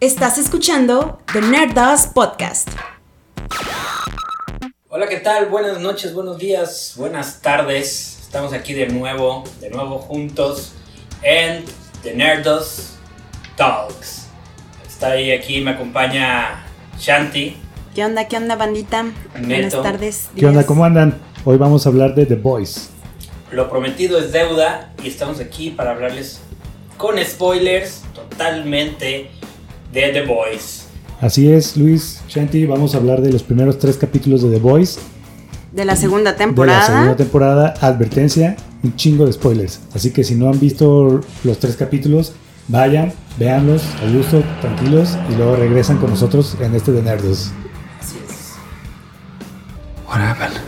Estás escuchando The Nerdos Podcast. Hola, ¿qué tal? Buenas noches, buenos días, buenas tardes. Estamos aquí de nuevo, de nuevo juntos en The Nerdos Talks. Está ahí aquí, me acompaña Shanti. ¿Qué onda, qué onda, bandita? Buenas tardes. ¿Qué onda? ¿Cómo andan? Hoy vamos a hablar de The Boys. Lo prometido es deuda y estamos aquí para hablarles con spoilers totalmente de The Boys. Así es, Luis, Shanti, vamos a hablar de los primeros tres capítulos de The Boys. De la segunda De la temporada. segunda temporada, advertencia, un chingo de spoilers. Así que si no han visto los tres capítulos, vayan, véanlos, a gusto, tranquilos, y luego regresan con nosotros en este de Nerdos. Así es. What happened?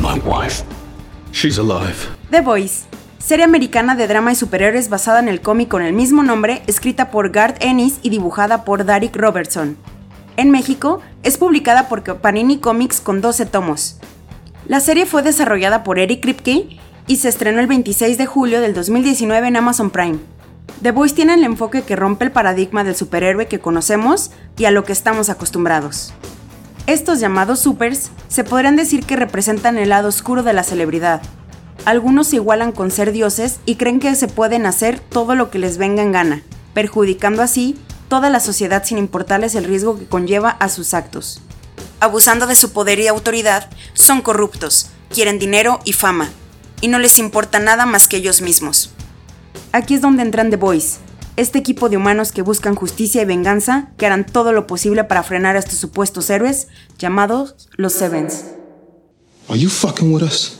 My wife. She's alive. The Voice, serie americana de drama y superhéroes basada en el cómic con el mismo nombre, escrita por Garth Ennis y dibujada por Derek Robertson. En México, es publicada por Panini Comics con 12 tomos. La serie fue desarrollada por Eric Kripke y se estrenó el 26 de julio del 2019 en Amazon Prime. The Voice tiene el enfoque que rompe el paradigma del superhéroe que conocemos y a lo que estamos acostumbrados. Estos llamados supers se podrían decir que representan el lado oscuro de la celebridad. Algunos se igualan con ser dioses y creen que se pueden hacer todo lo que les venga en gana, perjudicando así toda la sociedad sin importarles el riesgo que conlleva a sus actos. Abusando de su poder y autoridad, son corruptos, quieren dinero y fama, y no les importa nada más que ellos mismos. Aquí es donde entran The Boys, este equipo de humanos que buscan justicia y venganza, que harán todo lo posible para frenar a estos supuestos héroes llamados los Sevens. Are you fucking with us?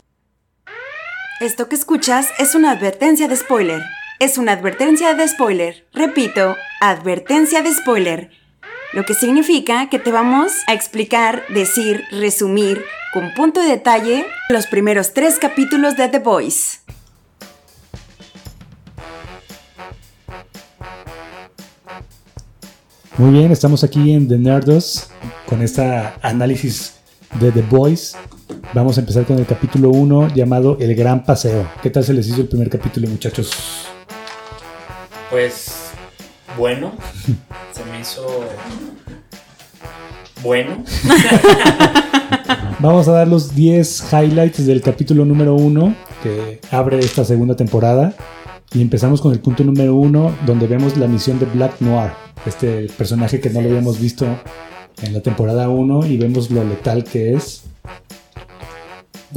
Esto que escuchas es una advertencia de spoiler. Es una advertencia de spoiler. Repito, advertencia de spoiler. Lo que significa que te vamos a explicar, decir, resumir con punto de detalle los primeros tres capítulos de The Boys. Muy bien, estamos aquí en The Nerdos con esta análisis de The Boys. Vamos a empezar con el capítulo 1 llamado El Gran Paseo. ¿Qué tal se les hizo el primer capítulo, muchachos? Pues bueno, se me hizo bueno. Vamos a dar los 10 highlights del capítulo número 1 que abre esta segunda temporada. Y empezamos con el punto número 1 donde vemos la misión de Black Noir, este personaje que no lo habíamos visto en la temporada 1 y vemos lo letal que es.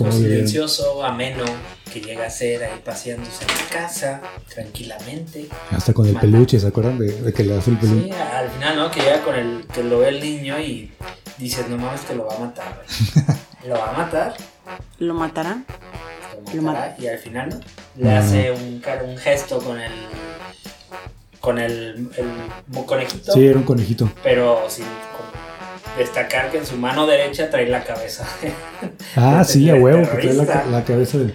Lo silencioso, ameno, que llega a ser ahí paseándose en la casa, tranquilamente. Hasta con el peluche, ¿se acuerdan de, de que le hace el Sí, peluche? al final, ¿no? Que llega con el, que lo ve el niño y dices, no mames, que lo va a matar. güey". lo va a matar, ¿Lo matará? lo Lo matará, y al final, ¿no? Le Mm. hace un, un gesto con el, con el, el conejito, Sí, era un conejito. pero sin con- destacar que en su mano derecha trae la cabeza. Ah, sí, a huevo, que trae la, la cabeza de...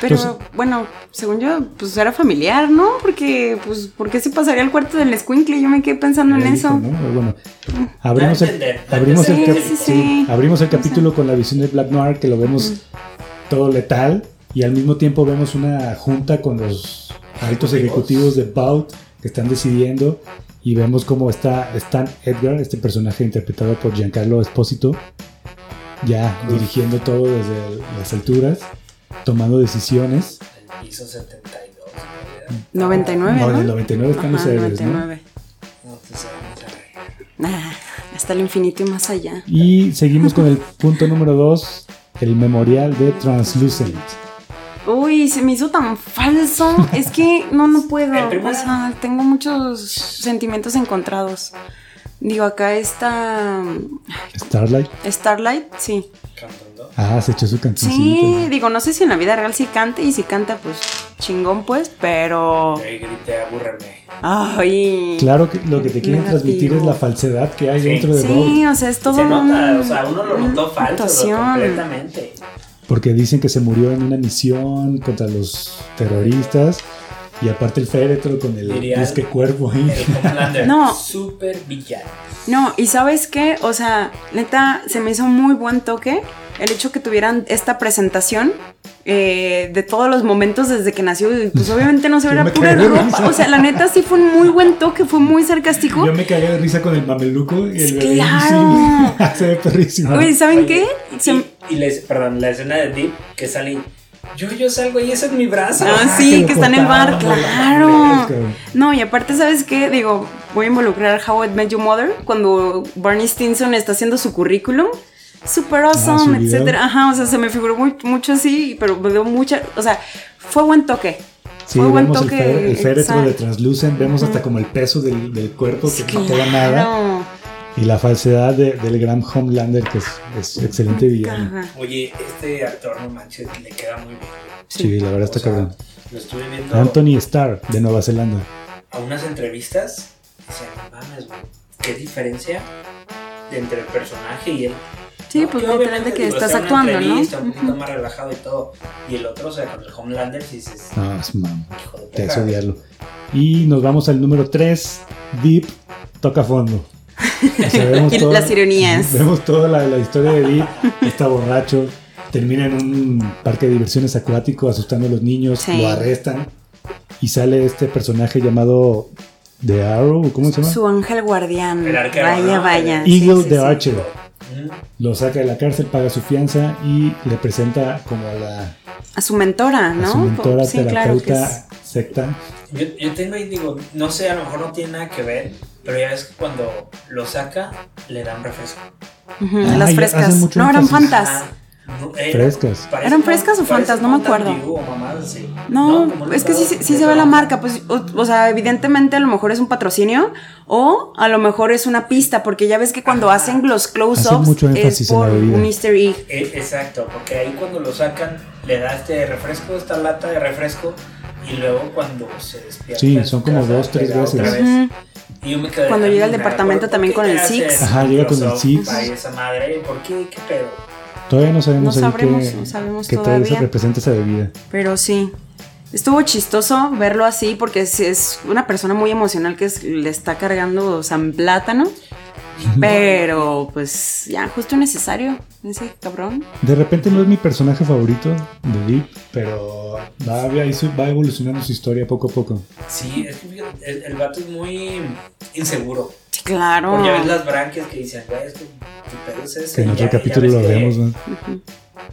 Pero Entonces- bueno, según yo, pues era familiar, ¿no? Porque, pues, ¿por qué se pasaría al cuarto del escuincle? Yo me quedé pensando en del eso. hijo, ¿no? Pero Bueno, abrimos el, Sí, sí, abrimos capítulo con la visión de Black Noir, que lo vemos todo letal, y al mismo tiempo vemos una junta con los altos ejecutivos de Bout que están decidiendo, y vemos cómo está Stan Edgar, este personaje interpretado por Giancarlo Espósito, ya dirigiendo todo desde las alturas, tomando decisiones. El piso 72. ¿verdad? 99, No, ¿no? en el 99 están los Ajá, héroes, ¿no? 99. No, vamos a ver. Ah, hasta el infinito y más allá. Y seguimos con el punto número 2, el memorial de Translucent. Uy, se me hizo tan falso. Es que no, no puedo. O sea, tengo muchos sentimientos encontrados. Digo, acá está Starlight. Starlight, sí. Cantando. Ah, se echó su cancioncita. Sí, digo, no sé si en la vida real sí cante y si canta, pues chingón, pues, pero. Ahí grité, abúrreme. Ay. Claro que lo que te quieren Negativo. transmitir es la falsedad que hay Sí. dentro de. Sí, o sea, es todo. Se nota, o sea, uno lo notó falso completamente. Porque dicen que se murió en una misión contra los terroristas. Y aparte el féretro con el Diría- disque cuerpo ahí. El No. super villano. No, y sabes qué, o sea, neta, se me hizo muy buen toque el hecho que tuvieran esta presentación eh, de todos los momentos desde que nació. Pues obviamente no se verá pura ropa. risa. O sea, la neta sí fue un muy buen toque, fue muy sarcástico. Yo me cagué de risa con el mameluco y el bebé Claro. Se ve perrísimo. Oye, ¿saben Oye, qué? Y, Se- y la, es- perdón, la escena de Deep que salí. Yo, yo salgo y ese es mi brazo. Ah, que sí, lo que está en el bar, claro. No, y aparte, ¿sabes qué? Digo, voy a involucrar a How I Met Your Mother cuando Barney Stinson está haciendo su currículum. Super Ah, awesome, video. etcétera. Ajá, o sea, se me figuró muy- mucho así, pero me dio mucha. O sea, fue buen toque. Sí, buen vemos el, el féretro de. Translucent, vemos hasta como el peso del, del cuerpo que no queda nada. Y la falsedad de- del gran Homelander, que es, es excelente villano. Oye, este actor, no manches, le queda muy bien. Sí, la verdad está sea, cabrón. Lo estuve viendo Anthony Starr, de Nueva Zelanda. a unas entrevistas. Y decía, no mames, güey, qué diferencia entre el personaje y él. Sí, No, pues que literalmente obviamente, que digo, estás está actuando, ¿no? entrevista, un poquito Ujú. más relajado y todo. Y el otro, o sea, con el Homelander, sí dices, No, es mam. hijo de Te odiarlo. Y nos vamos al número 3. Deep toca fondo. O sea, vemos las ironías. Vemos toda la, la historia de Deep. Está borracho. Termina en un parque de diversiones acuático asustando a los niños. Sí. Lo arrestan. Y sale este personaje llamado The Arrow. ¿Cómo se llama? Su ángel guardián. El arquero, vaya, ¿no? vaya. Eagle Sí, sí, the sí. Archer. Lo saca de la cárcel, paga su fianza y le presenta como a la A su mentora, ¿no? a su mentora, sí, claro terapeuta, es. secta. Yo, yo tengo ahí, digo, no sé, a lo mejor no tiene nada que ver, pero ya ves que cuando lo saca, le dan refresco. Ah, las frescas. No, eran fantas. No, era- Frescas. parece ¿Eran frescas o fantas? No me acuerdo. Dew o mamadas así. No, como es que sí, se ve la marca, pues, o, o sea, evidentemente a lo mejor es un patrocinio o a lo mejor es una pista, porque ya ves que cuando Ajá. hacen los close-ups mucho es énfasis en la por un easter egg. Eh, exacto, porque ahí cuando lo sacan, le da este refresco, esta lata de refresco, y luego cuando se despierta. Sí, son como dos, tres veces. vez. Y yo me quedé, Cuando llega al "Ah, departamento ¿por también con el Six. Ajá, llega con el Six. esa madre, ¿por qué? ¿Qué pedo? Todavía no sabemos No sabremos, qué, no sabemos qué tal todavía. se representa esa bebida. Pero sí. Estuvo chistoso verlo así porque es, es una persona muy emocional que es- le está cargando San Plátano. Pero pues ya, justo necesario. Ese cabrón. De repente no es mi personaje favorito de Deep, pero va, va evolucionando su historia poco a poco. Sí, es que el, el vato es muy inseguro. Claro. Porque ya ves las branquias que dicen, güey, es que tu pedo es ese. Que en otro ya- capítulo lo que- vemos, ¿no? Ah,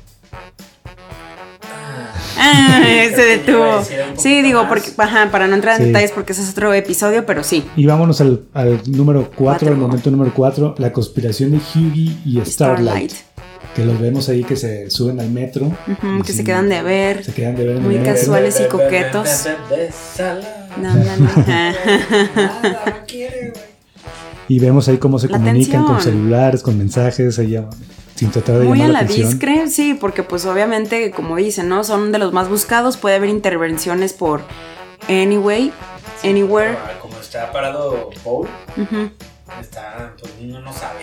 Ah, se detuvo. Sí, digo, porque, ajá, para no entrar en Sí. detalles porque ese es otro episodio, pero sí. Y vámonos al, al número 4, Cuatro. al momento número 4, la conspiración de Hughie y Starlight. Starlight. Que los vemos ahí que se suben al metro. Que sí, se quedan de ver. Se quedan de ver Muy casuales y coquetos. No, no, no. Nada, no quiere, güey. Y vemos ahí cómo se La comunican con celulares, con mensajes, ahí ya- sin tratar de Muy a la la discre, sí, porque pues obviamente, como dicen, ¿no? Son de los más buscados, puede haber intervenciones por Anyway, Anywhere. Como está parado Paul, está, pues uno no sabe.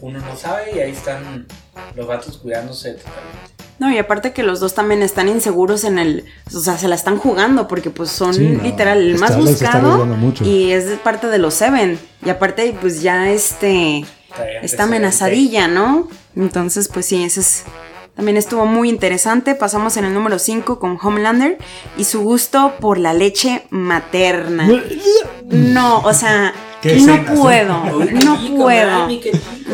Uno no sabe y ahí están los vatos cuidándose totalmente. No, y aparte que los dos también están inseguros en el, o sea, se la están jugando porque pues son Sí, no, literal el más buscado y es parte de los Seven. Y aparte pues ya este Está amenazadilla, ¿no? Entonces pues sí, ese es también estuvo muy interesante. Pasamos en el número 5 con Homelander y su gusto por la leche materna. No, o sea, no puedo, no puedo.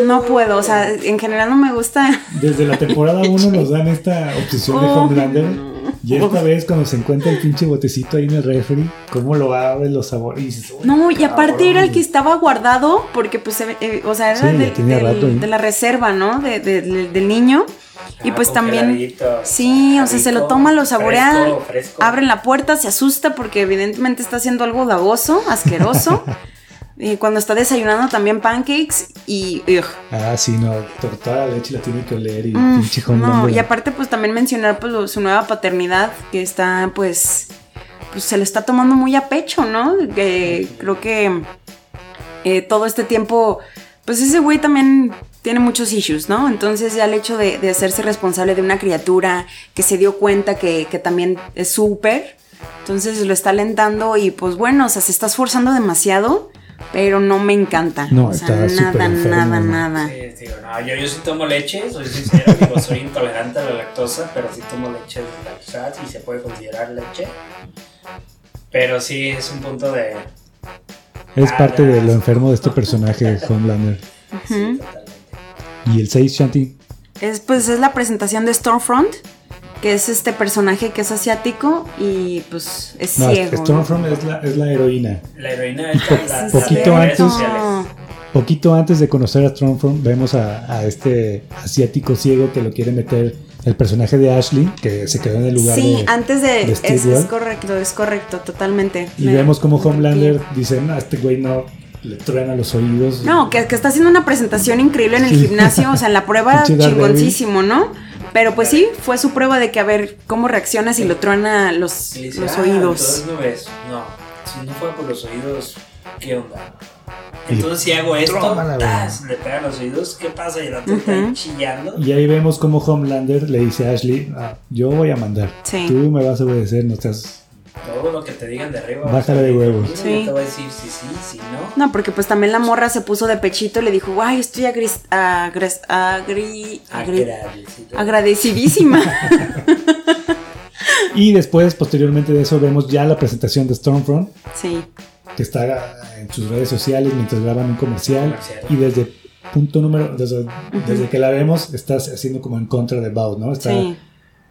No puedo, o sea, en general no me gusta. Desde la temporada 1 nos dan esta obsesión de Homelander. No. Y esta vez cuando se encuentra el pinche botecito ahí en el refri, cómo lo abre, los sabores. y dices, "Uy, No, y aparte cabrón". era el que estaba guardado porque pues, eh, o sea, era Sí, del- rato de la reserva, ¿no? De- de- del- del niño. Y Ah, pues también, sí, o sea, se lo toma, lo saborea, fresco, fresco. abren la puerta, se asusta porque evidentemente está haciendo algo davoso, asqueroso. cuando está desayunando también pancakes y... ugh. Ah, sí, no, to- toda la leche la tiene que oler y Mm, pinche no, y aparte pues también mencionar pues lo- su nueva paternidad que está pues pues se lo está tomando muy a pecho, ¿no? Que creo que eh, todo este tiempo pues ese güey también tiene muchos issues, ¿no? Entonces ya el hecho de, de hacerse responsable de una criatura que se dio cuenta que, que también es súper, entonces lo está alentando y pues bueno, o sea, se está esforzando demasiado pero no me encanta. No, o sea, nada, enfermo, nada, ¿no? nada. Sí, digo, no, yo, yo sí tomo leche, soy sincero, digo, soy intolerante a la lactosa, pero sí tomo leche de lactosa y se puede considerar leche. Pero sí es un punto de. Es Ah, parte de lo enfermo de este personaje, Homelander. Sí, totalmente. Y el 6, Shanti. Es, pues es la presentación de Stormfront, que es este personaje que es asiático y pues es No, ciego. ¿no? Stormfront es la, es la heroína. La heroína la, la Poquito antes- sociales. Poquito antes de conocer a Stormfront, vemos a, a este asiático ciego que lo quiere meter el personaje de Ashley, que se quedó en el lugar Sí, de. antes de... de es, es correcto, es correcto, totalmente. Y Me- vemos como me Homelander dice: No, a este güey no le truena los oídos. No, que, que está haciendo una presentación increíble en el Sí. gimnasio, o sea, en la prueba chingoncísimo, ¿no? Pero pues sí, fue su prueba de que a ver cómo reacciona si lo truena los, dice, los "Ah, oídos. Entonces no ves. No, si no fuera por los oídos, ¿qué onda? Entonces si hago esto, le pegan los oídos, ¿qué pasa? Y el otro está chillando. Y ahí vemos como Homelander le dice a Ashley: "Ah, Yo voy a mandar. Sí. Tú me vas a obedecer, no estás. Todo lo que te digan de arriba. Bájale de huevos. Sí. Te va a decir si sí, si no. No, porque pues también la morra se puso de pechito y le dijo, ay, estoy agris- agres- agri- agri- Agradecido. agradecidísima. Y después, posteriormente de eso, vemos ya la presentación de Stormfront, sí. que está en sus redes sociales mientras graban un comercial. Comercial. Y desde punto número, desde, desde que la vemos, está haciendo como en contra de Baut, ¿no? Está Sí.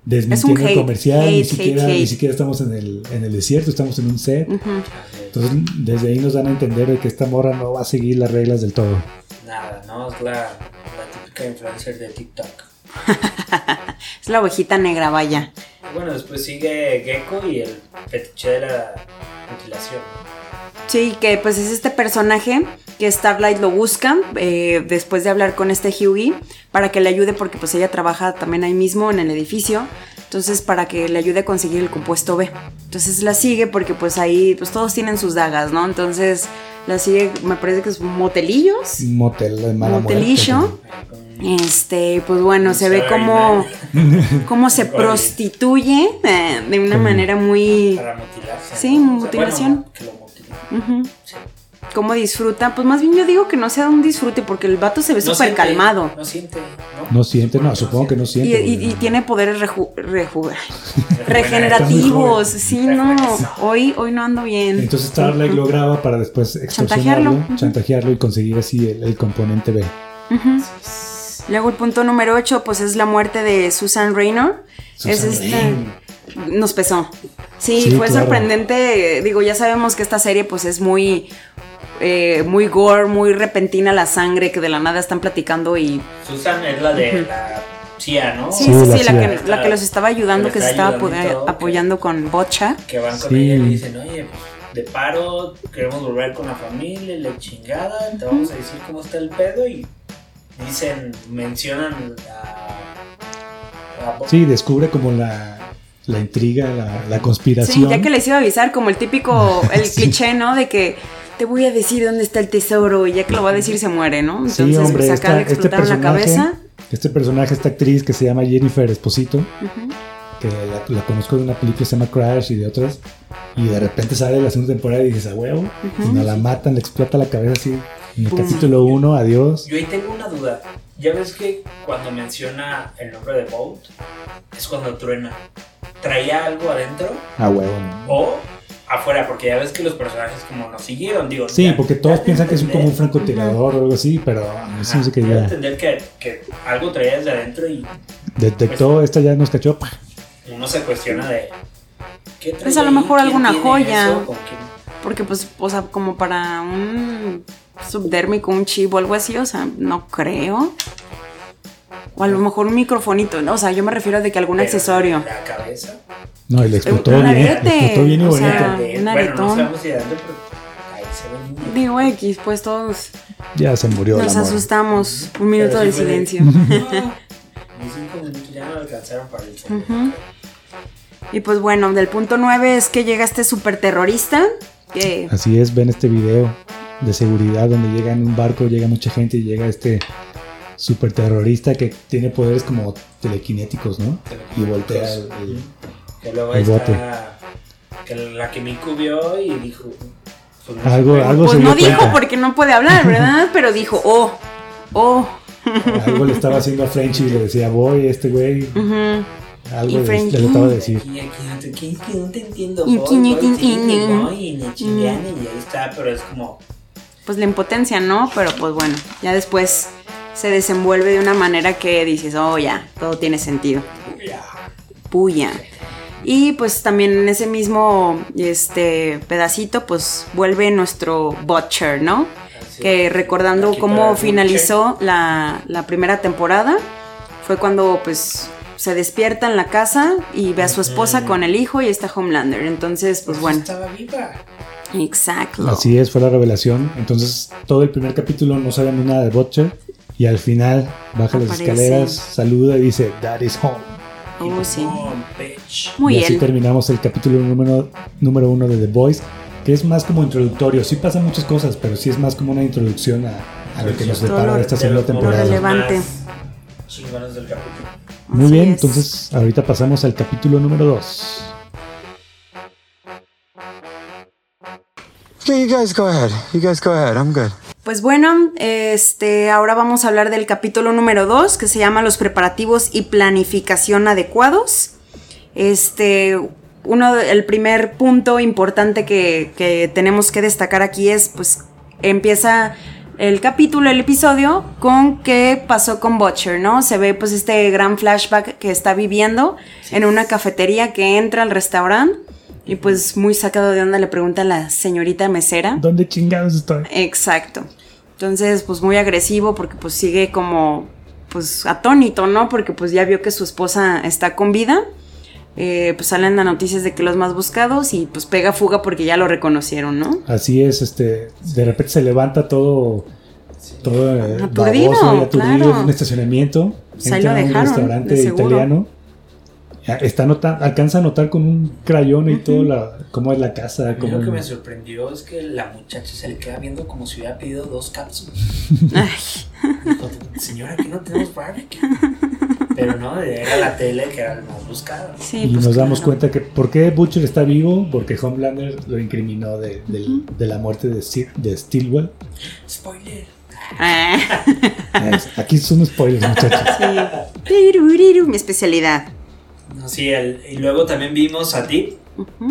Desmintiendo Es un el hate, comercial, ni, siquiera, hate, ni siquiera estamos en el, en el desierto, estamos en un set. Entonces, desde ahí nos dan a entender de que esta morra no va a seguir las reglas del todo. Nada, no es la, la típica influencer de TikTok. Es la ovejita negra, vaya. Bueno, después sigue Gecko y el fetiche de la mutilación. Sí, que pues es este personaje que Starlight lo busca eh, después de hablar con este Hughie para que le ayude porque pues ella trabaja también ahí mismo en el edificio. Entonces para que le ayude a conseguir el compuesto B. Entonces la sigue porque pues ahí pues todos tienen sus dagas, ¿no? Entonces la sigue, me parece que es Motelillos. Motel de mala Motelillo. muerte. Este, pues bueno, se ve como, cómo se prostituye eh, de una Sí. manera muy... Para mutilarse. Sí, ¿no? O sea, mutilación. bueno, Sí. cómo disfruta. Pues más bien yo digo que no sea un disfrute porque el vato se ve No súper calmado. No siente, ¿no? No siente, no, supongo que no siente. y- tiene poderes reju- regenerativos. Sí, no. Hoy, hoy no ando bien. Entonces Starlight lo graba para después Chantajearlo. Ujú. chantajearlo y conseguir así el, el componente B. Luego el punto número 8, pues es la muerte de Susan Raynor. Susan es este. Raynor. Nos pesó. Sí, Sí, fue claro. sorprendente. Digo, ya sabemos que esta serie, pues es muy. eh, muy gore, muy repentina la sangre que de la nada están platicando y Susan es la de la CIA, ¿no? sí, Sí, sí, la sí, la, CIA. que, la que los estaba ayudando, Que se estaba que- apoyando con Bocha. Que van con Sí. ella y le dicen, oye, pues de paro, queremos volver con la familia, y la chingada, te vamos a decir cómo está el pedo y dicen, mencionan a... a. Sí, descubre como la, la intriga, la, la Sí, conspiración. ya que les iba a avisar, como el típico, el Sí. cliché, ¿no? De que te voy a decir dónde está el tesoro y ya que lo va a decir se muere, ¿no? Sí, Entonces, hombre, pues acá esta- le este explotaron la personaje, cabeza. este personaje, esta actriz que se llama Jennifer Esposito, que la, la conozco de una película que se llama Crash y de otras, y de repente sale la segunda temporada y dices, a huevo, y nos la matan, le explota la cabeza así. En el Pum. capítulo 1, adiós. Yo ahí tengo una duda. Ya ves que cuando menciona el nombre de Bolt es cuando truena. ¿Traía algo adentro A huevo, ¿no? o afuera? Porque ya ves que los personajes como nos siguieron, digo. Sí, ya- porque todos piensan que es como un francotirador o algo así, pero a mí sí que ya de ya entender que, que algo traía desde adentro y detectó, esta ya nos cachó. uno se cuestiona de. ¿qué traía Pues a lo mejor ¿Quién alguna joya. eso? Porque, pues, o sea, como para un subdérmico, un chip o algo así, o sea, no creo. O a lo mejor un microfonito, ¿no? O sea, yo me refiero de que algún Pero accesorio. La cabeza. No, y le explotó Un bien, arete, explotó bien y o bonito. sea, De- un bueno, aretón. no. Digo X, pues todos ya se murió nos asustamos. Un minuto de silencio. Ni cinco minutos ya no alcanzaron para el segundo. Ujú. Y pues bueno, del punto 9 es que llega este super terrorista. Que, Así es, ven este video de seguridad donde llega en un barco, llega mucha gente y llega este super terrorista que tiene poderes como telequinéticos, ¿no? Y voltea el, el- Que luego el está. bote. Que la que Miku vio y dijo. Pues no Algo, algo Pues se dio no dijo cuenta. porque no puede hablar, ¿verdad? Pero dijo, oh, oh. Algo le estaba haciendo a Frenchy y le decía, voy, este güey. ujú. Algo Y le, trataba de decir. Te entiendo. Y voy, aquí no voy, te entiendo. voy, y y ahí está, pero es como. Pues la impotencia, ¿no? Pero pues bueno, ya después se desenvuelve de una manera que dices, oh, ya, todo tiene sentido. ya. Puya. Y pues también en ese mismo este pedacito, pues vuelve nuestro Butcher, ¿no? Así que recordando cómo finalizó la, la primera temporada, fue cuando pues se despierta en la casa y ve a su esposa con el hijo y está Homelander. Entonces, pues Pues bueno, Estaba viva. exacto. Así es, fue la revelación. Entonces, todo el primer capítulo no sabemos nada de Butcher. Y al final baja las escaleras, saluda y dice, That is home. Oh, sí. Bitch. Muy y así terminamos el capítulo número, número uno de The Boys, que es más como introductorio. Sí pasan muchas cosas, pero sí es más como una introducción a, a lo que nos depara esta segunda temporada. relevante. más Chingones del capítulo. Muy Así bien, es. entonces ahorita pasamos al capítulo número 2. Yeah, you guys go ahead. You guys go ahead. I'm good. Pues bueno, este, ahora vamos a hablar del capítulo número 2 que se llama Los preparativos y planificación adecuados. Este, uno, el primer punto importante que, que tenemos que destacar aquí es, pues, empieza el capítulo, el episodio, con qué pasó con Butcher, ¿no? Se ve pues este gran flashback que está viviendo en una cafetería que entra al restaurante y pues muy sacado de onda le pregunta a la señorita mesera. ¿Dónde chingados estoy? Exacto. Entonces, pues muy agresivo porque pues sigue como, pues atónito, ¿no? Porque pues ya vio que su esposa está con vida. Eh, pues salen las noticias de que los más buscados y pues pega fuga porque ya lo reconocieron, ¿no? Así es, este, de repente se levanta todo, todo eh, Aturdido, baboso aturdido claro. en un estacionamiento. Pues entra a un restaurante de italiano. Está nota- alcanza a notar con un crayón y todo la, cómo es la casa. Cómo lo que me sorprendió es que la muchacha se le queda viendo como si hubiera pedido dos cápsulas. Ay, Dijo, Señora, aquí no tenemos barbecue. Pero no, era la tele que era el más buscado. sí, y pues, nos damos claro. cuenta que ¿por qué Butcher está vivo? Porque Homelander lo incriminó de, del- de la muerte de, Sir- de Stilwell. Spoiler. Ah, Aquí son spoilers, muchachos. sí. Mi especialidad. No, sí, el- y luego también vimos a Deep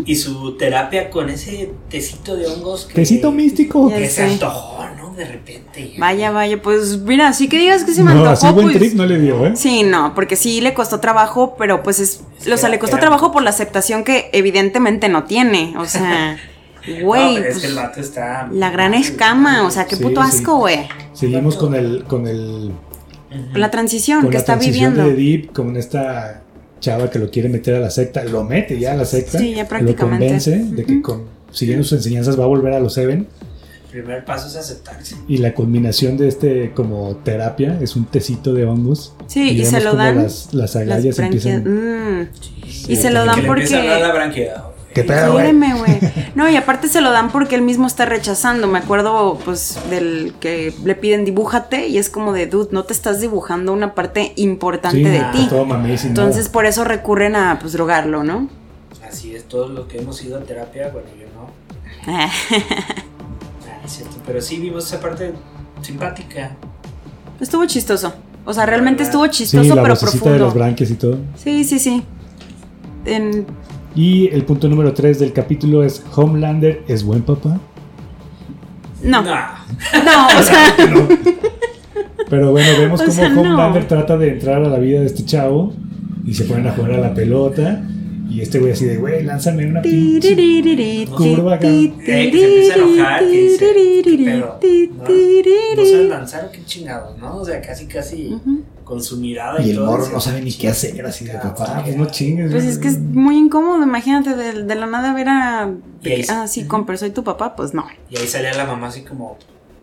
y su terapia con ese tecito de hongos que, Tecito místico. Ya que se sé. antojó, ¿no? De repente. Vaya, vaya, pues mira, sí que digas que se me No, antojó, así buen pues, trip no le dio, ¿eh? Sí, no, porque sí le costó trabajo, pero pues es, Es o sea, le costó era- trabajo por la aceptación que evidentemente no tiene, o sea, No, güey, es pues, que el vato está. la gran escama, o sea, qué Sí, puto asco, güey. Seguimos con el, con el La transición con que la está transición viviendo. de Deep, con esta chava que lo quiere meter a la secta, lo mete ya a la secta, Sí, ya lo convence de que con, siguiendo sus enseñanzas va a volver a los Seven El primer paso es aceptarse. y la culminación de este como terapia es un tecito de hongos. Sí, y se lo dan Las, las Las agallas empiezan. mm, y se lo dan a la porque... branquia. ¿Qué pedo, güey? No, y aparte se lo dan porque él mismo está rechazando. Me acuerdo, pues, del que le piden dibújate y es como de, dude, no te estás dibujando una parte importante Sí, de ti. todo mamey sin Entonces nada. por eso recurren a pues drogarlo, ¿no? Así es, todos los que hemos ido a terapia, bueno, yo no. Ah, es cierto. Pero sí vimos esa parte simpática. estuvo chistoso. O sea, realmente estuvo Sí, chistoso, la pero de profundo. las branquias y todo. Sí, sí, sí. En- Y el punto número 3 del capítulo es Homelander es buen papá. No, no, No. o sea, Pero bueno, vemos O cómo sea, no. Homelander trata de entrar a la vida de este chavo y se ponen a jugar a la pelota. Y este güey así de, güey, lánzame una pinche. Curva acá. Eh, que se empieza a enojar, que dice, ¿qué pedo? ¿No, no saben lanzar qué chingados, ¿no? O sea, casi, casi con su mirada y, Y el todo. morro no sabe ni qué hacer, así de papá, pues no chingues. Pues es que es muy incómodo, imagínate, de, de la nada ver a... Y ahí- Ah, sí, con pero soy tu papá, pues no. Y ahí salía la mamá así como,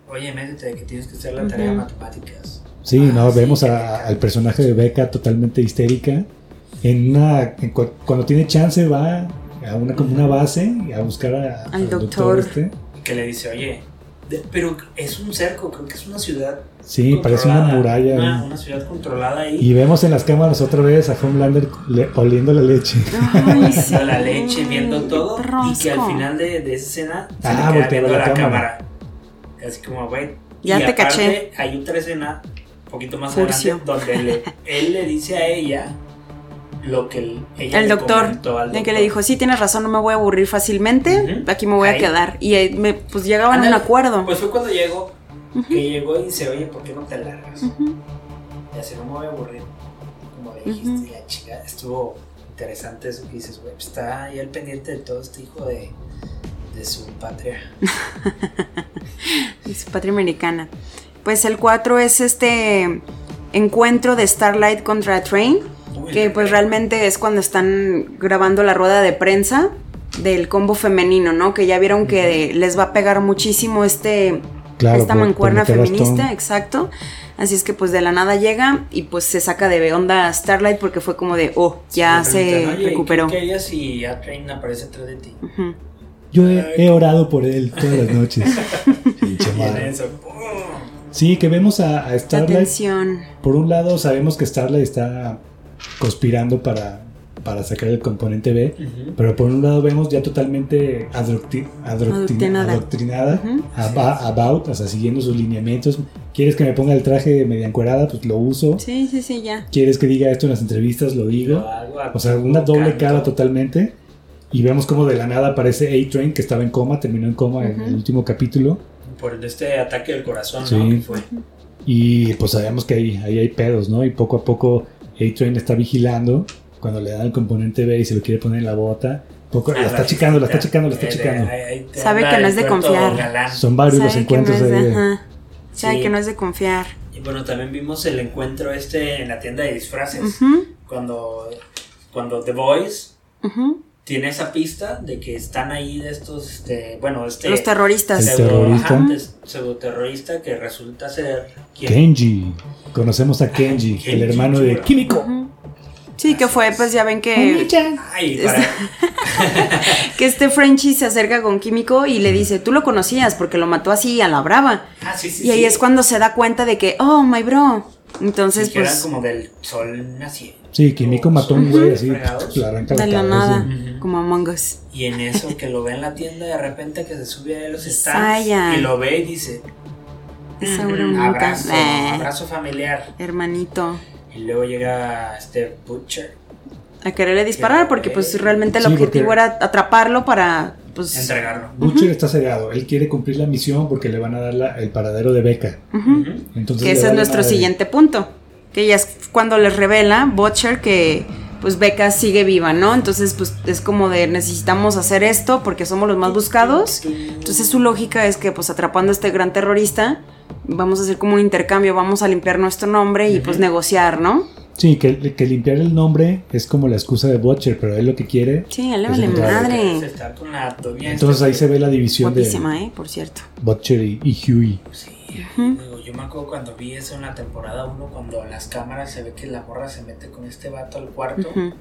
oye, métete que tienes que hacer la tarea de matemáticas. Sí, Ah, no, sí, vemos a- al personaje de Becca totalmente histérica. En una, en cu- cuando tiene chance va a una como una base a buscar a- Al doctor. este. Que le dice, oye, de- pero es un cerco, creo que es una ciudad. Sí, parece una muralla. Una, una ciudad controlada ahí. Y vemos en las cámaras otra vez a Homelander le- oliendo la leche. Ay, sí. la leche, viendo todo. Y que al final de, de esa escena se Ah, le queda voltea a viendo la, la cámara. Así como, güey. Ya Y te aparte, caché. Hay otra escena, un poquito más Furcio. adelante, donde le- él le dice a ella lo que el, ella El le doctor, comentó al de que doctor. le dijo, sí, tienes razón, no me voy a aburrir fácilmente, Ujú. aquí me voy a Ahí. quedar. Y me, pues llegaban a un acuerdo. Pues fue cuando llegó, que llegó y dice, oye, ¿por qué no te largas? Ujú. Y así no me voy a aburrir. Como dijiste, Ujú. la chica, estuvo interesante eso que dices, güey, pues está ahí al pendiente de todo este hijo de, de su patria. Y su patria americana. Pues el 4 es este encuentro de Starlight contra Train, Uy, que pues realmente es cuando están grabando la rueda de prensa del combo femenino, ¿no? Que ya vieron que les va a pegar muchísimo este Claro, esta por- mancuerna por a feminista, exacto. Así es que pues de la nada llega y pues se saca de onda Starlight porque fue como de, oh, ya Sí, se le preguntan, "Oye, recuperó. ¿Qué harías si A-Train aparece atrás de ti? Yo he, he orado por él todas las noches. Sí, que vemos a, a Starlight. Atención. Por un lado, sabemos que Starlight está conspirando para, para sacar el componente B. Ujú. Pero por un lado vemos ya totalmente adoctri- adoctri- Adoctrinada. adoctrinada Ujú. aba- about, o sea, siguiendo sus lineamientos. ¿Quieres que me ponga el traje media encuerada? Pues lo uso. Sí, sí, sí, ya. ¿Quieres que diga esto en las entrevistas? Lo digo. Lo hago, O sea, una canto. doble cara totalmente. Y vemos como de la nada aparece A-Train, que estaba en coma, terminó en coma en Ujú. el último capítulo. Por este ataque del corazón, Sí. ¿no? Que fue. Y pues sabemos que ahí, ahí hay pedos, ¿no? Y poco a poco A-Train está vigilando. Cuando le dan el componente B y se lo quiere poner en la bota. Poco, la está checando, la está checando, la está Eh, checando. ahí te Sabe que no es de confiar. galán. Son varios los que no encuentros es de, de- ajá. Sabe Sí. que no es de confiar. Y bueno, también vimos el encuentro este en la tienda de disfraces. Ujú, Cuando, cuando The Boys ujú. tiene esa pista de que están ahí de estos, este, bueno, este Los terroristas. El pseudo, terrorista. ajá, es- pseudoterrorista que resulta ser ¿quién? Kenji. Conocemos a Kenji, Kenji, el hermano de. Kimiko. Ujú. Sí, que fue, pues ya ven que, Ay, para, que este Frenchie se acerca con Químico y le dice, tú lo conocías porque lo mató así a la brava. ah, sí, sí, Y ahí sí. es cuando se da cuenta de que, oh, my bro. Entonces, Sí, que eran pues, como del sol naciente. Sí, Kimiko mató a un güey así, arranca de la cabeza. nada, como Among Us. Y en eso que lo ve en la tienda, de repente que se sube a los stands Saya. y lo ve y dice, Esa "Ujú, bromita. abrazo, Eh, abrazo familiar. hermanito. Y luego llega este Butcher, A quererle disparar porque pues realmente el Sí, objetivo era atraparlo para, pues... entregarlo. Butcher está cegado, él quiere cumplir la misión porque le van a dar la- el paradero de beca. Entonces Que ese es nuestro siguiente punto. Que ya es cuando les revela Butcher que pues Becca sigue viva, ¿no? Entonces pues es como de necesitamos hacer esto porque somos los más buscados. Entonces su lógica es que pues atrapando a este gran terrorista vamos a hacer como un intercambio, vamos a limpiar nuestro nombre y pues negociar, ¿no? Sí, que, que limpiar el nombre es como la excusa de Butcher, pero él lo que quiere. Sí, él le vale madre. Entonces ahí se ve la división de ¿eh? Por cierto. Butcher y, y Huey. Sí, digo, yo me acuerdo cuando vi eso en la temporada 1, cuando las cámaras se ve que la morra se mete con este vato al cuarto y Pues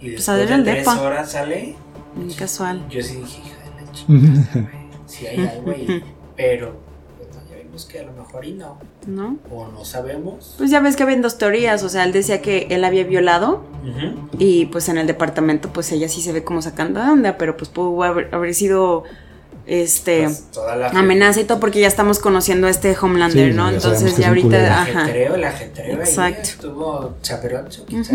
después adela de tres depa. horas sale. Muy casual. Yo sí dije, hija de la güey, si hay algo ahí, pero pues, que a lo mejor y no, ¿No? o no sabemos. Pues ya ves que habían dos teorías, o sea, él decía que él había violado y pues en el departamento pues ella sí se ve como sacando de onda, pero pues pudo haber, haber sido este Pues, toda la amenaza y todo porque ya estamos conociendo a este Homelander, Sí, ¿no? Entonces ya ahorita, El ajá. ajetreo, el ajetreo ahí Exacto. estuvo quizá.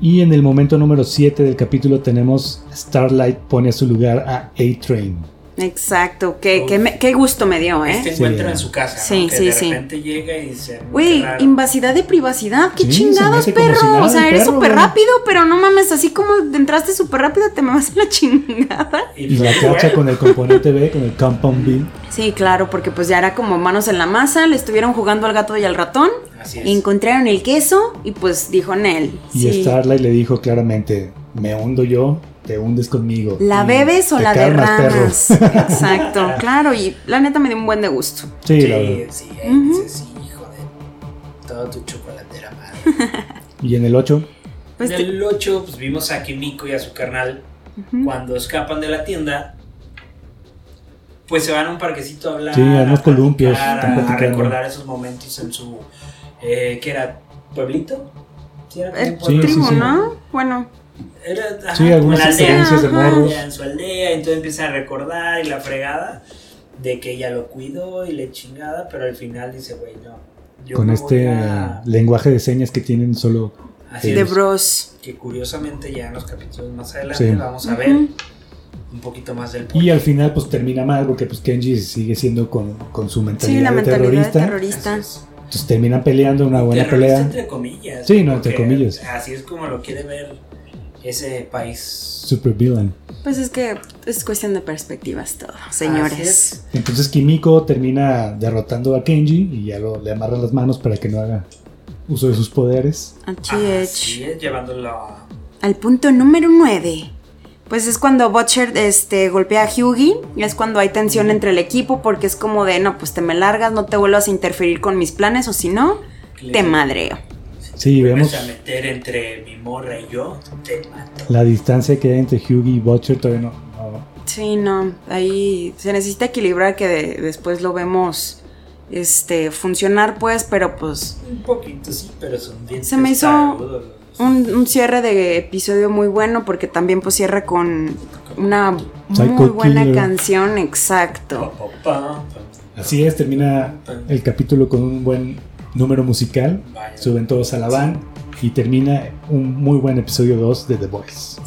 Y en el momento número 7 del capítulo tenemos Starlight pone a su lugar a A-Train. Exacto, qué, qué, me- qué gusto me dio, ¿eh? Este Sí. encuentro en su casa, ¿no? Sí, que sí, de sí. repente llega y dice, Güey, invasidad de privacidad, qué Sí, chingados, perro. si o sea, eres súper rápido, pero no mames, así como entraste súper rápido, te me vas a la chingada. Y la cacha con el componente B, con el Compound B. Sí, claro, porque pues ya era como manos en la masa, le estuvieron jugando al gato y al ratón, Así es. encontraron el queso y pues dijo Nel. Y sí. Starlight le dijo claramente, me hundo yo, te hundes conmigo. ¿La bebes o la calmas, perro". derramas? Exacto, claro, y la neta me dio un buen de gusto. Sí, Sí, la verdad. sí, ahí sí, hijo de toda tu chocolatera madre. Y en el 8, Pues en te- el 8, pues vimos a Kimiko y a su carnal cuando escapan de la tienda. pues se van a un parquecito a hablar. Sí, a unos columpios, A, recordar esos momentos en su. Eh, ¿Qué era? ¿Pueblito? Sí, era El. Sí, sí, tribu, sí. ¿no? Bueno, Era, Sí, algunas experiencias de morros. en su aldea, entonces empieza a recordar y la fregada de que ella lo cuidó y le chingada, pero al final dice, güey, no. yo Con este a- lenguaje de señas que tienen solo. Así de Bros. que curiosamente ya en los capítulos más adelante Sí. vamos a ver Ujú. un poquito más del Y al final, pues termina mal porque pues Kenji sigue siendo con, con su mentalidad, Sí, la de mentalidad terrorista. de terrorista. Entonces terminan peleando una buena Terrorista pelea. entre comillas. Sí, no, entre comillas. Así es como lo quiere ver ese país. Super villain. Pues es que es cuestión de perspectivas todo, señores. es. Entonces Kimiko termina derrotando a Kenji y ya lo, le amarran las manos para que no haga uso de sus poderes. Así Así es. llevándolo. Al punto número 9. Pues es cuando Butcher este, golpea a Hughie. y Es cuando hay tensión entre el equipo porque es como de, no, pues te me largas, no te vuelvas a interferir con mis planes o si no, te madreo. Sí, Vuelves vemos a meter entre mi morra y yo, te mato. la distancia que hay entre Hughie y Butcher todavía no. no- Sí, no, ahí se necesita equilibrar que de- después lo vemos este, funcionar pues, pero pues Un poquito, sí, pero son bien Se me hizo un, un cierre de episodio muy bueno porque también pues cierra con una Psycho muy buena Killer. canción, exacto. Pa, pa, pa, pa. Así es, termina el capítulo con un buen número musical. Vaya. Suben todos a la van y termina un muy buen episodio 2 de The Voice.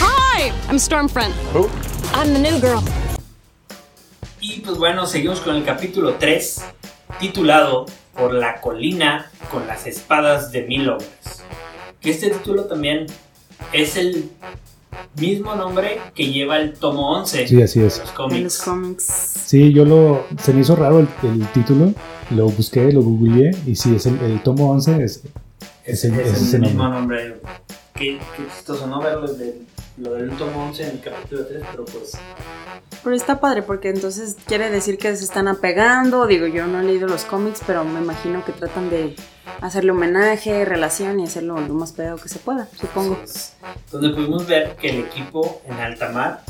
Hi, I'm Stormfront. Who? I'm the new girl. Y pues bueno, seguimos con el capítulo 3, titulado Por la colina con las espadas de mil hombres. Que este título también es el mismo nombre que lleva el tomo 11 Sí, así es. los En cómics. los cómics. Sí, yo lo. Se me hizo raro el, el título. Lo busqué, lo googleé. Y sí, es el, el tomo 11. Es, Es, es el, es es el mismo nombre. nombre. Qué, qué chistoso no verlo de, lo del tomo 11 en el capítulo 3, pero pues Pero está padre porque entonces quiere decir que se están apegando. Digo, yo no he leído los cómics, pero me imagino que tratan de hacerle homenaje, relación y hacerlo lo más pegado que se pueda, supongo. Donde pudimos ver que el equipo en alta mar,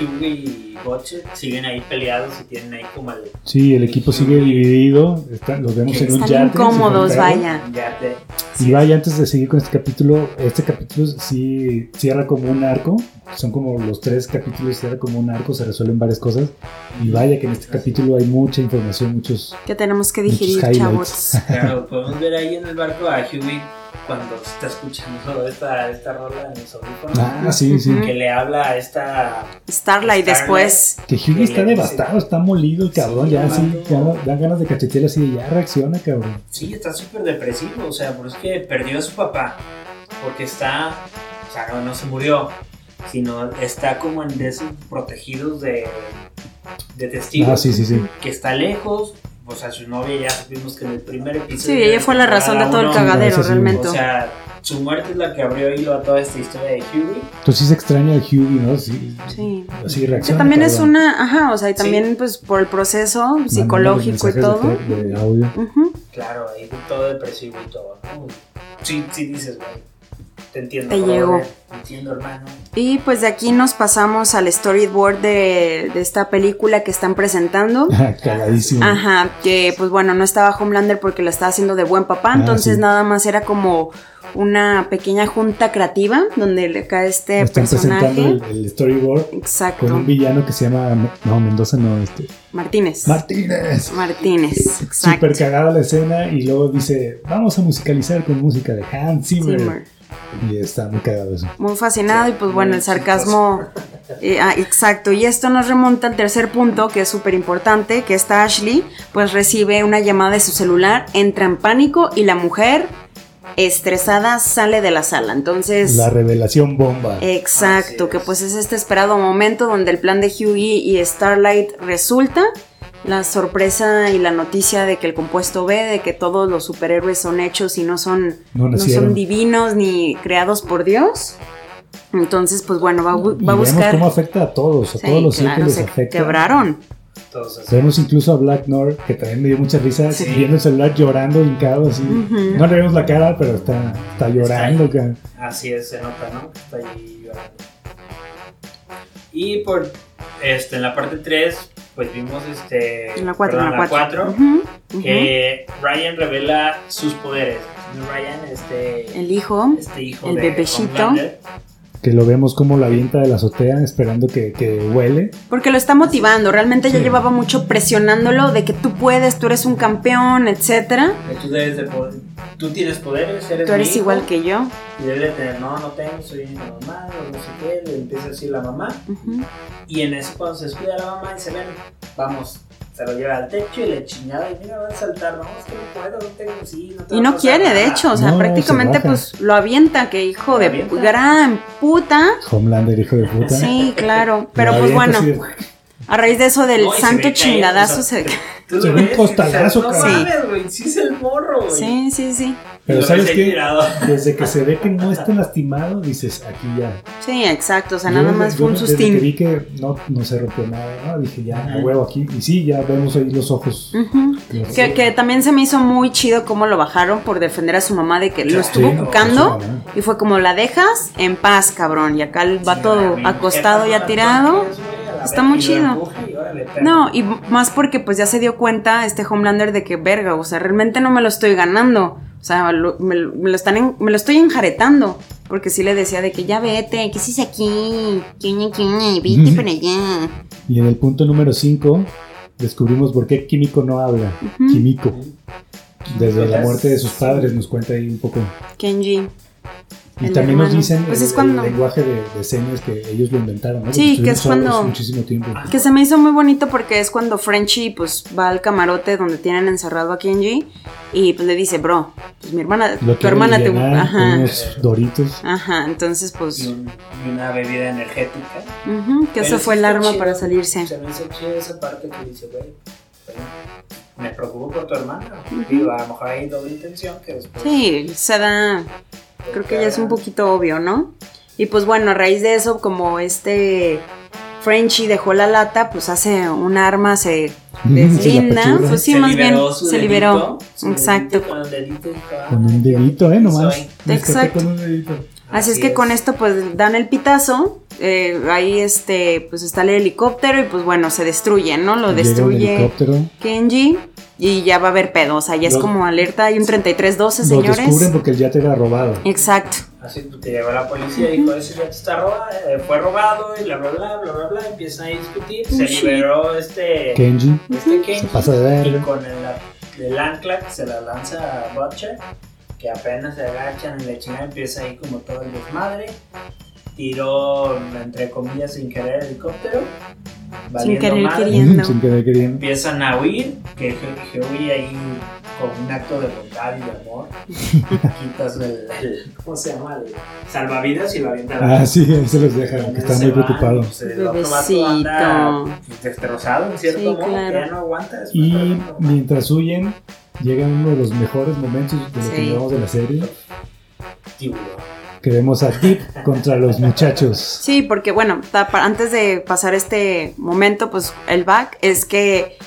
Hughie y Butcher, siguen ahí peleados y tienen ahí como el Sí, el equipo sigue dividido. está- los vemos en un Están yate. incómodos, vaya. Y vaya, antes de seguir con este capítulo, este capítulo sí cierra como un arco. Son como los tres capítulos, cierra como un arco, se resuelven varias cosas. Y vaya que en este capítulo hay mucha información, muchos. Que tenemos que digerir, chavos. Claro, podemos ver ahí en el barco a Hughie cuando está escuchando esta, esta rola en los audífonos. Ah, sí, sí. Que le habla a esta. Starlight después. Que Hughie está devastado, está molido el cabrón. Sí, ya sí, hermano. ya dan ganas de cachetear así de ya reacciona, cabrón. Sí, está súper depresivo. O sea, por eso es que perdió a su papá. Porque está. O sea, no, no se murió. Sino está como en de esos protegidos de. de testigos. Ah, sí, sí, sí. que está lejos. O sea, su novia ya supimos que en el primer episodio. Sí, ella fue la razón de todo el cagadero, sí. realmente. O sea, su muerte es la que abrió hilo a toda esta historia de Hughie. Entonces sí se extraña a Hughie, ¿no? Sí. Sí. Así Que reacciona. también es una, ajá, o sea, y también pues por el proceso psicológico y todo. De, de audio. Ujú. Claro, ahí todo depresivo y todo. ¿no? Sí, sí dices, güey. Te entiendo. Te llegó. Te entiendo, hermano. Y pues de aquí nos pasamos al storyboard de, de esta película que están presentando. Cagadísimo. Ajá, que pues bueno, no estaba Homelander porque la estaba haciendo de buen papá, Ah, entonces sí. nada más era como una pequeña junta creativa donde le cae este Están presentando personaje. el, el storyboard Exacto, con un villano que se llama. No, Mendoza no, este. Martínez. Martínez. Martínez, exacto. Súper cagada la escena y luego dice, vamos a musicalizar con música de Hans Zimmer. Zimmer. Y está muy cagado eso. Muy fascinado y pues bueno, el sarcasmo... eh, ah, exacto, y esto nos remonta al tercer punto que es súper importante, que esta Ashley pues recibe una llamada de su celular, entra en pánico y la mujer estresada sale de la sala. Entonces... La revelación bomba. Exacto, que es. pues es este esperado momento donde el plan de Hughie y Starlight resulta. La sorpresa y la noticia de que el compuesto B, de que todos los superhéroes son hechos y no son, No son divinos ni creados por Dios. Entonces, pues bueno, va, a bu- y va a vemos buscar. cómo afecta a todos, a Sí, todos los claro, les se afecta. quebraron. Todos así. Vemos incluso a Black North, que también me dio mucha risa, Sí. viendo el celular llorando, hincado así. No le vemos la cara, pero está, está llorando. Está Así es, se nota, ¿no? Está ahí llorando. Y por este, en la parte 3 pues vimos este. En la 4, perdón, en la 4. cuatro, que Ryan revela sus poderes. Ryan, este. El hijo, este hijo el de bebecito. Homelander, Que lo vemos como la avienta de la azotea esperando que, que huele. porque lo está motivando. Realmente ya Sí. llevaba mucho presionándolo de que tú puedes, tú eres un campeón, etcétera. que tú debes de poder- Tú tienes poderes, eres Tú mi eres hijo, igual que yo. Y debe de tener, no, no tengo, soy una mamá, o no sé qué, le empieza a decir la mamá. Y en eso cuando se descuida la mamá dice, ven, vamos, se lo lleva al techo y le chingada y mira, va a saltar, no, es que no puedo, no tengo, sí, no te Y no quiere, de nada". hecho, o sea, No, prácticamente se pues lo avienta, que hijo ¿Lo de avienta? gran puta. Homelander, hijo de puta. Sí, claro, pero pues bueno, a raíz de eso del No, y se santo chingadazo o sea, se... tú Se lo ve un costalazo, cabrón. mames, güey, sí es el morro, güey. Sí, sí, sí. Y Pero lo ¿sabes tirado. Desde que se ve que no está lastimado, dices, aquí ya. Sí, exacto, o sea, Yo nada más fue un Desde que sustín. vi que no, no se rompió nada, ¿no? dije, ya, Ujú. huevo aquí. Y sí, ya vemos ahí los ojos. Ujú. Los- Que, que también se me hizo muy chido cómo lo bajaron por defender a su mamá de que lo estuvo Sí, buscando sí, ¿no? y fue como la dejas en paz, cabrón, y acá el vato Sí, mi acostado no, tirado. Está muy y chido. y. No, y más porque pues ya se dio cuenta este Homelander de que verga, o sea, realmente no me lo estoy ganando. O sea, lo- me, lo- me lo están en- me lo estoy enjaretando. Porque sí le decía de que ya vete, que si aquí, vete para allá. Y en el punto número 5 descubrimos por qué Químico no habla. Ujú. Químico. Desde la muerte de sus padres nos cuenta ahí un poco. Kenji. Y El también nos hermano. dicen Pues el, es cuando- el lenguaje de, de señas que ellos lo inventaron, ¿no? Sí, que es cuando- muchísimo tiempo. Que se me hizo muy bonito porque es cuando Frenchy pues va al camarote donde tienen encerrado a Kenji y pues le dice, bro, pues mi hermana, Lo tu hermana te... llenar Ajá, unos doritos. ajá, entonces Y, pues... un- y una bebida energética. ujú, que Pero eso fue el arma chido, para salirse. Se me hizo chido esa parte que dice, güey, bueno, me preocupo por tu hermana. Digo, a lo mejor hay doble intención que después. Sí, se da... Creo que ya es un poquito obvio, ¿no? Y pues bueno, a raíz de eso, como este Frenchy dejó la lata, pues hace un arma, se deslinda. pues sí, Se más bien, su se liberó. su Exacto. Con Con un dedito, ¿eh? Nomás. Exacto. con un dedito. Así es que con esto pues dan el pitazo, eh, ahí este pues está el helicóptero y pues bueno, se destruye, ¿no? Lo Llega un destruye helicóptero. Kenji y ya va a haber pedo, o sea, ya es como alerta, hay un 3312, Los señores. descubren porque el yate era robado. Exacto. Así te lleva la policía y dijo, ese ya te está robado, eh, fue robado y bla bla bla bla bla bla, empiezan a discutir, se Sí. liberó este Kenji. este Kenji Se pasa de y verga. con el, el ancla que se la lanza a Butcher, que apenas se agachan y la chingada empieza ahí como todo el desmadre, tiró entre comillas sin querer el helicóptero, Sin querer madre. queriendo. Sin querer queriendo. Empiezan a huir, que, que, que huye ahí con un acto de bondad y de amor. Quitas el, el- ¿cómo se llama? El salvavidas y lo avienta la Ah, sí, ahí se los dejan, que está se muy va, preocupado. vato anda destrozado en cierto Sí, modo, claro. que ya no aguanta. después Y mientras huyen, llega uno de los mejores momentos de lo que Sí. llevamos de la serie. Tiburón. Que vemos a Deep contra los muchachos. Sí, porque bueno, antes de pasar este momento, pues el back es que,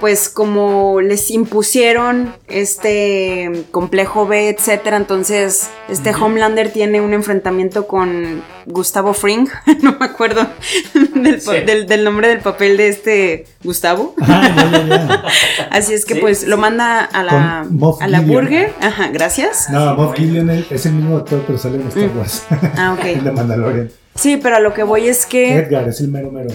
pues como les impusieron este complejo B, etcétera, entonces este Homelander tiene un enfrentamiento con Gustavo Fring, no me acuerdo del, pa- Sí. del- del nombre del papel de este Gustavo. Ah, ya, ya, ya. Así es que Sí, pues sí, lo manda a la, a la burger. Ajá, gracias. No, Moff Gideon es es el mismo actor, pero sale en Star Wars. Ah, ok. de Mandalorian. Sí, pero a lo que voy es que... Edgar es el mero mero.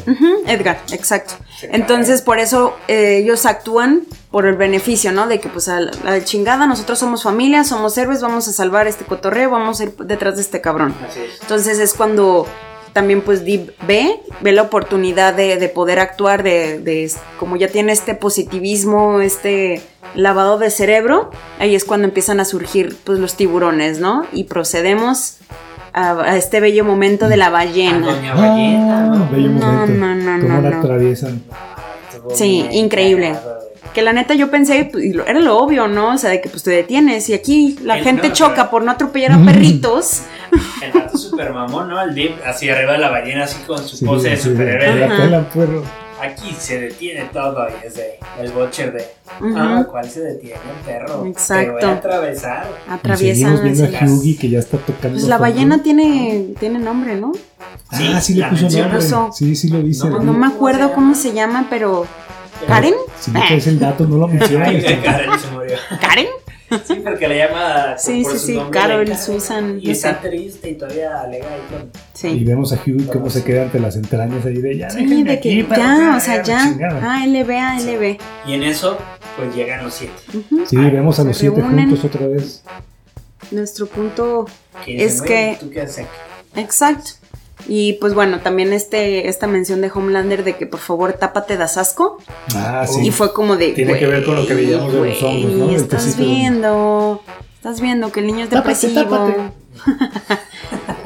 Edgar, exacto. Entonces, por eso eh, ellos actúan por el beneficio, ¿no? De que, pues, a la, a la chingada, nosotros somos familia, somos héroes, vamos a salvar este cotorreo, vamos a ir detrás de este cabrón. Así es. Entonces, es cuando también, pues, Deep ve, ve la oportunidad de, de poder actuar, de, de, como ya tiene este positivismo, este lavado de cerebro, ahí es cuando empiezan a surgir, pues, los tiburones, ¿no? Y procedemos a, a este bello momento de la A ballena. Doña Ballena, Ah, ¿no? bello No, momento. no, no, Cómo no, la no. atraviesan. Sí, increíble. Que la neta yo pensé, pues, era lo obvio, ¿no? O sea, de que pues te detienes y aquí la El- gente no, choca pero- por no atropellar a perritos. El vato super mamón, ¿no? El dip así arriba de la ballena, así con su Sí, pose de sí, superhéroe. La perro. Aquí se detiene todo y es de el butcher de. Ujú. Ah, ¿cuál se detiene, perro? Exacto. Te voy a atravesar. Y Atraviesan. viendo a Hughie que ya está tocando. Pues la ballena tiene, tiene nombre, ¿no? Ah, sí le puso nombre. Puso- Sí, sí lo dice. No, No me acuerdo cómo se llama, pero. ¿Karen? Si no traes el dato, no lo mencionas. Karen se murió. ¿Karen? Sí, porque le llama. por- Sí, por sí, su sí, Carol, Susan, Y está triste y todavía alega. Y Sí. vemos a Hugh cómo se queda ante las entrañas ahí de ya. Sí, de que ya, o sea, ya. Ah, LB, ah, LB. Y en eso, pues llegan los siete. Sí, vemos a los siete juntos otra vez. Nuestro punto Es que- exacto. Y pues bueno, también este, esta mención de Homelander de que por favor tápate de asco. Ah, sí. Y fue como de. Tiene que ver con lo que "Güey, veíamos de los. Del Estás viendo. Estás viendo que el niño es Tápate, depresivo. tápate.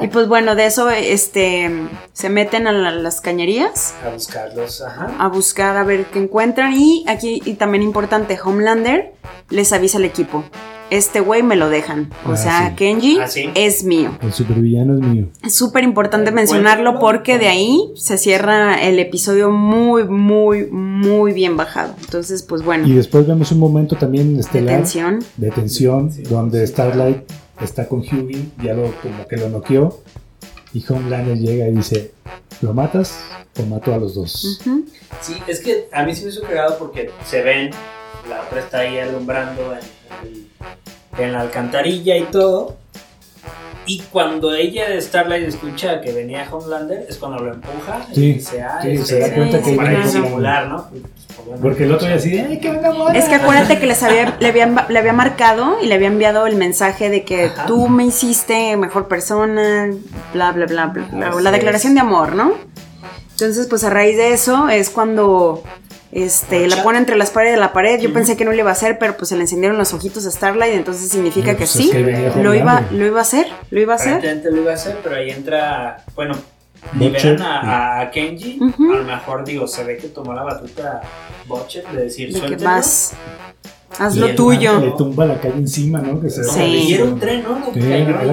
y pues bueno, de eso este se meten a la- las cañerías A buscarlos, ajá. a buscar a ver qué encuentran. Y aquí, y también importante, Homelander les avisa al equipo. Este güey me lo dejan. O Ah, sea, sí. Kenji Ah, sí. es mío. El supervillano es mío. Es súper importante mencionarlo porque de ahí se cierra el episodio muy, muy, muy bien bajado. Entonces, pues bueno, Y después vemos un momento también de estelar tensión. de tensión donde Starlight está con Hughie, ya lo como que lo noqueó y Homelander llega y dice, ¿lo matas o mato a los dos? Sí, es que a mí se me hizo cagado porque se ven, la otra está ahí alumbrando en, el- en la alcantarilla y todo. Y cuando ella de Starlight escucha que venía Homelander, es cuando lo empuja Sí, y dice, ah, sí, este, se da cuenta que para viene disimular, ¿no? Porque el otro ya así, ¡ay, que venga! Es que acuérdate que les había, le, habían, le había marcado y le había enviado el mensaje de que Ajá. tú me hiciste mejor persona, bla, bla, bla, bla, bla, Así la declaración es. de amor, ¿no? Entonces, pues a raíz de eso es cuando este, la pone entre las paredes de la pared. Yo pensé que no le iba a hacer, pero pues se le encendieron los ojitos a Starlight, entonces significa No, que pues es sí, lo iba, lo iba a hacer, lo iba a hacer. Lo iba a hacer, pero ahí entra, bueno, Butcher. liberan a, a Kenji. A lo mejor, digo, se ve que tomó la batuta Butcher de decir, De que suéltelo. vas, haz Y lo tuyo. Le tumba la calle encima, ¿no? Que se Sí. un tren, ¿no? Sí,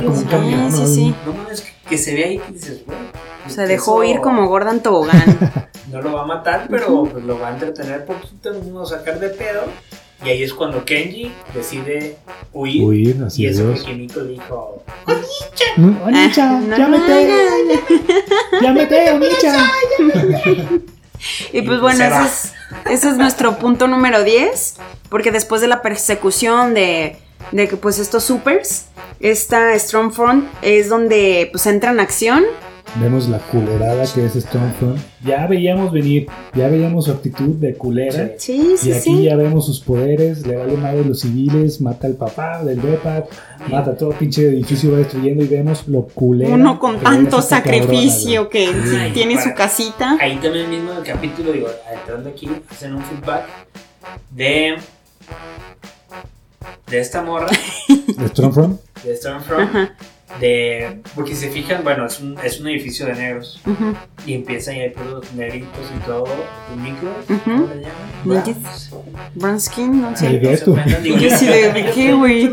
como un camión, Sí, ¿no? sí, sí. No mames, que, que se ve ahí que dices, güey. Se dejó eso ir como Gordon Tobogán. No lo va a matar, pero pues, lo va a entretener poquito, no sacar de pedo. Y ahí es cuando Kenji decide huir. Huir, así y es. eso que Kimiko dijo, Mm, Onicha, Ah, no ya lo mete, hagan. ya mete, Onicha. Y Y pues pues bueno, se ese va. es, ese es nuestro punto número 10, porque después de la persecución de, de que pues estos supers, esta Strongfront es donde pues entra en acción. Vemos la culerada que es Stormfront. Ya veíamos venir, ya veíamos su actitud de culera. Sí, sí, Y aquí sí. ya vemos sus poderes, le vale madre los civiles, mata al papá del Depa, mata todo pinche edificio, va destruyendo y vemos lo culera. Uno con tanto sacrificio cabrona, que Sí. sí tiene su casita. Ahí también mismo en el capítulo, digo, entrando aquí, hacen un feedback de. de esta morra. ¿De Stormfront? de Stormfront. De, porque si se fijan, bueno, es un, es un edificio de negros. Y empiezan y hay puros negritos y todo. ¿cómo le llaman? Brown skin, no sé. Sí de- ¿de qué, güey?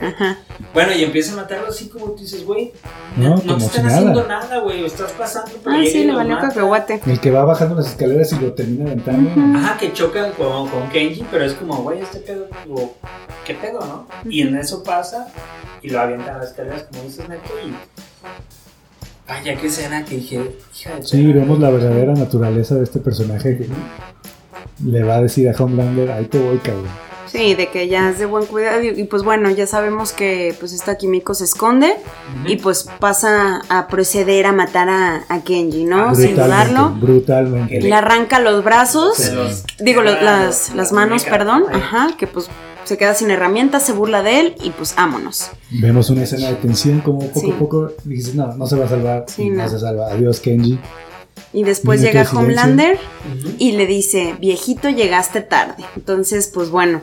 Ajá. Bueno, y empieza a matarlo así como tú dices, güey. No, No, te si están nada. haciendo nada, güey. Estás pasando por Ah, ahí sí, le valió cacahuate. El que va bajando las escaleras y lo termina aventando. Ujú. Ajá, que chocan con, con Kenji, pero es como, güey, este pedo, o, ¿qué pedo, no? Y en eso pasa y lo avientan a las escaleras, como dices, Neto, y. Vaya, qué escena que dije, hija de Sí, vemos la verdadera naturaleza de este personaje que le va a decir a Homelander, ahí te voy, cabrón. Sí, de que ya es de buen cuidado. Y, pues bueno, ya sabemos que pues esta Kimiko se esconde y pues pasa a proceder a matar a, a Kenji, ¿no? Sin brutalmente, dudarlo. brutalmente. Le arranca los brazos, digo, las, los- las la manos, perdón, ajá, que pues se queda sin herramientas, se burla de él y pues vámonos. Vemos una escena de tensión como poco Sí. a poco dices, no, no se va a salvar. Sí, y no. no. se salva. Adiós, Kenji. Y después Minuto llega de. Homelander y le dice, viejito, llegaste tarde. Entonces, pues bueno,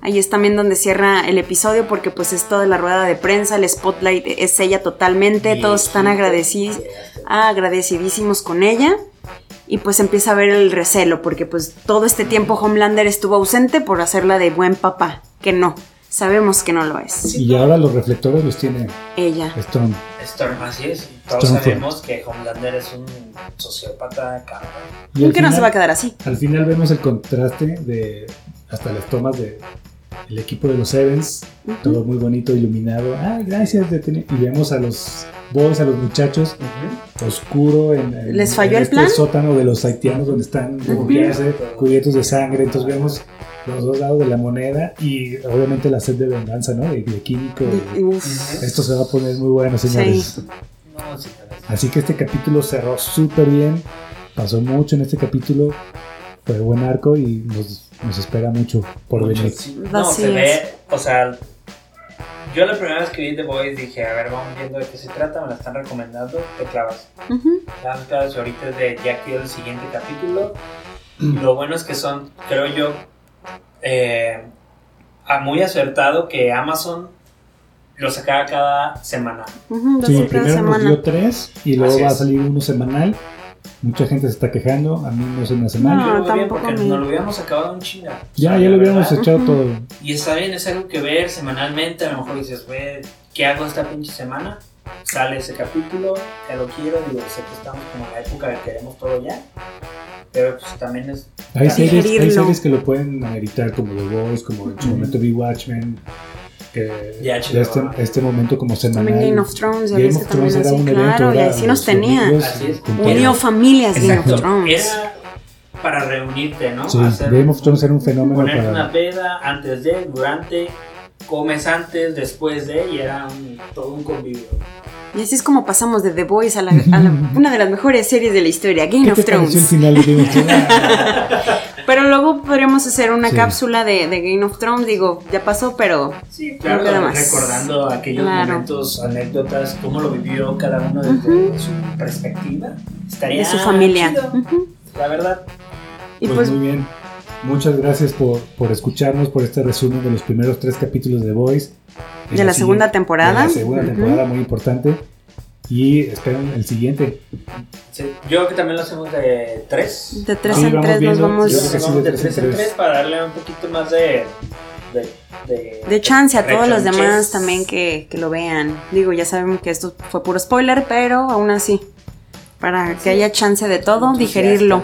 ahí es también donde cierra el episodio porque pues es toda la rueda de prensa, el spotlight es ella totalmente, todos están llegaste. agradecidísimos con ella. Y pues empieza a ver el recelo porque pues todo este tiempo Homelander estuvo ausente por hacerla de buen papá, que no, sabemos que no lo es. Y ahora los reflectores los tiene Ella. Storm. Storm, así es. Todos sabemos que Homelander es un sociópata cabrón. Que no se final- va a quedar así. Al final vemos el contraste de hasta las tomas de el equipo de los Sevens, todo muy bonito, iluminado. Ah, gracias. de tener- Y vemos a los boys, a los muchachos, oscuro en, en- ¿Les falló en el este plan? sótano de los haitianos donde están cubiertos de sangre. Entonces vemos los dos lados de la moneda y obviamente la sed de venganza, ¿no? De, de químico. Y-. Esto se va a poner muy bueno, señores. Sí. Así que este capítulo cerró súper bien. Pasó mucho en este capítulo. Fue buen arco y nos, nos espera mucho por Mucho, venir. sí. No, Así se ve, o sea, yo la primera vez que vi The Boys dije, a ver, vamos viendo de qué se trata, me la están recomendando, te clavas. Te das clavas y ahorita es de ya quiero el siguiente capítulo. Y lo bueno es que son, creo yo, eh, muy acertado que Amazon lo sacara cada semana. Ujú, Sí, dos cada primero nos semana. dio tres y luego Así va a salir uno semanal. Mucha gente se está quejando, a mí no se me hace mal. No, tampoco porque nos lo hubiéramos acabado en chinga. ya, O sea, ya lo habíamos verdad. echado todo. Y está bien, es algo que ver semanalmente. A lo mejor dices, güey, ¿qué hago esta pinche semana? Sale ese capítulo, ya lo quiero. Digo, sé que estamos como en la época de queremos todo ya. Pero pues también es. Hay series, hay series que lo pueden ameritar, como The Voice, como en su momento vi Watchmen. Que Ya, de este, este momento como semanal. También Game of Thrones, Game of Thrones era así, un evento. claro, y era así nos tenía. Unió familias Game of Exacto. Thrones. Era para reunirte, ¿no? Sí, Hacer- Game of Thrones era un fenómeno Ponerte una para. peda antes de, durante, comes antes, después de, y era un- todo un convivio. Y así es como pasamos de The Boys a, la, a la- una de las mejores series de la historia, Game ¿Qué of te pareció el Thrones. final de Game of Thrones? Pero luego podríamos hacer una Sí. cápsula de, de Game of Thrones. Digo, ya pasó, pero Sí, No claro, queda más. recordando aquellos Claro. momentos, anécdotas, cómo lo vivió cada uno desde su perspectiva. Estaría de su familia. chido, Ujú. la verdad. Y Pues, pues, muy bien. Muchas gracias por, por escucharnos, por este resumen de los primeros tres capítulos de Boys. En De la segunda siguiente- temporada. De la segunda temporada, muy importante. Y esperen el siguiente. Sí, yo creo que también lo hacemos de tres. de tres Sí, en vamos tres nos vamos Yo creo que sí, de de tres en tres en tres. tres para darle un poquito más de. de, de, de chance a todos los demás también que, que lo vean. Digo, ya sabemos que esto fue puro spoiler, pero aún así, para que haya chance de todo, digerirlo.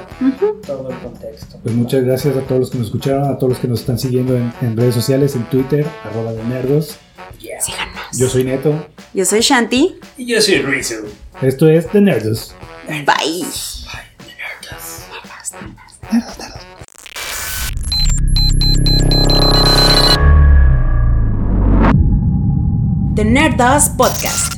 Todo el contexto. Pues muchas gracias a todos los que nos escucharon, a todos los que nos están siguiendo en, en redes sociales, en Twitter, arroba de nerdos. Yeah. Síganos. Yo soy Neto. Yo soy Shanti. Y yo soy Rizzo. Esto es The Nerdos. Bye. The Nerdas Podcast.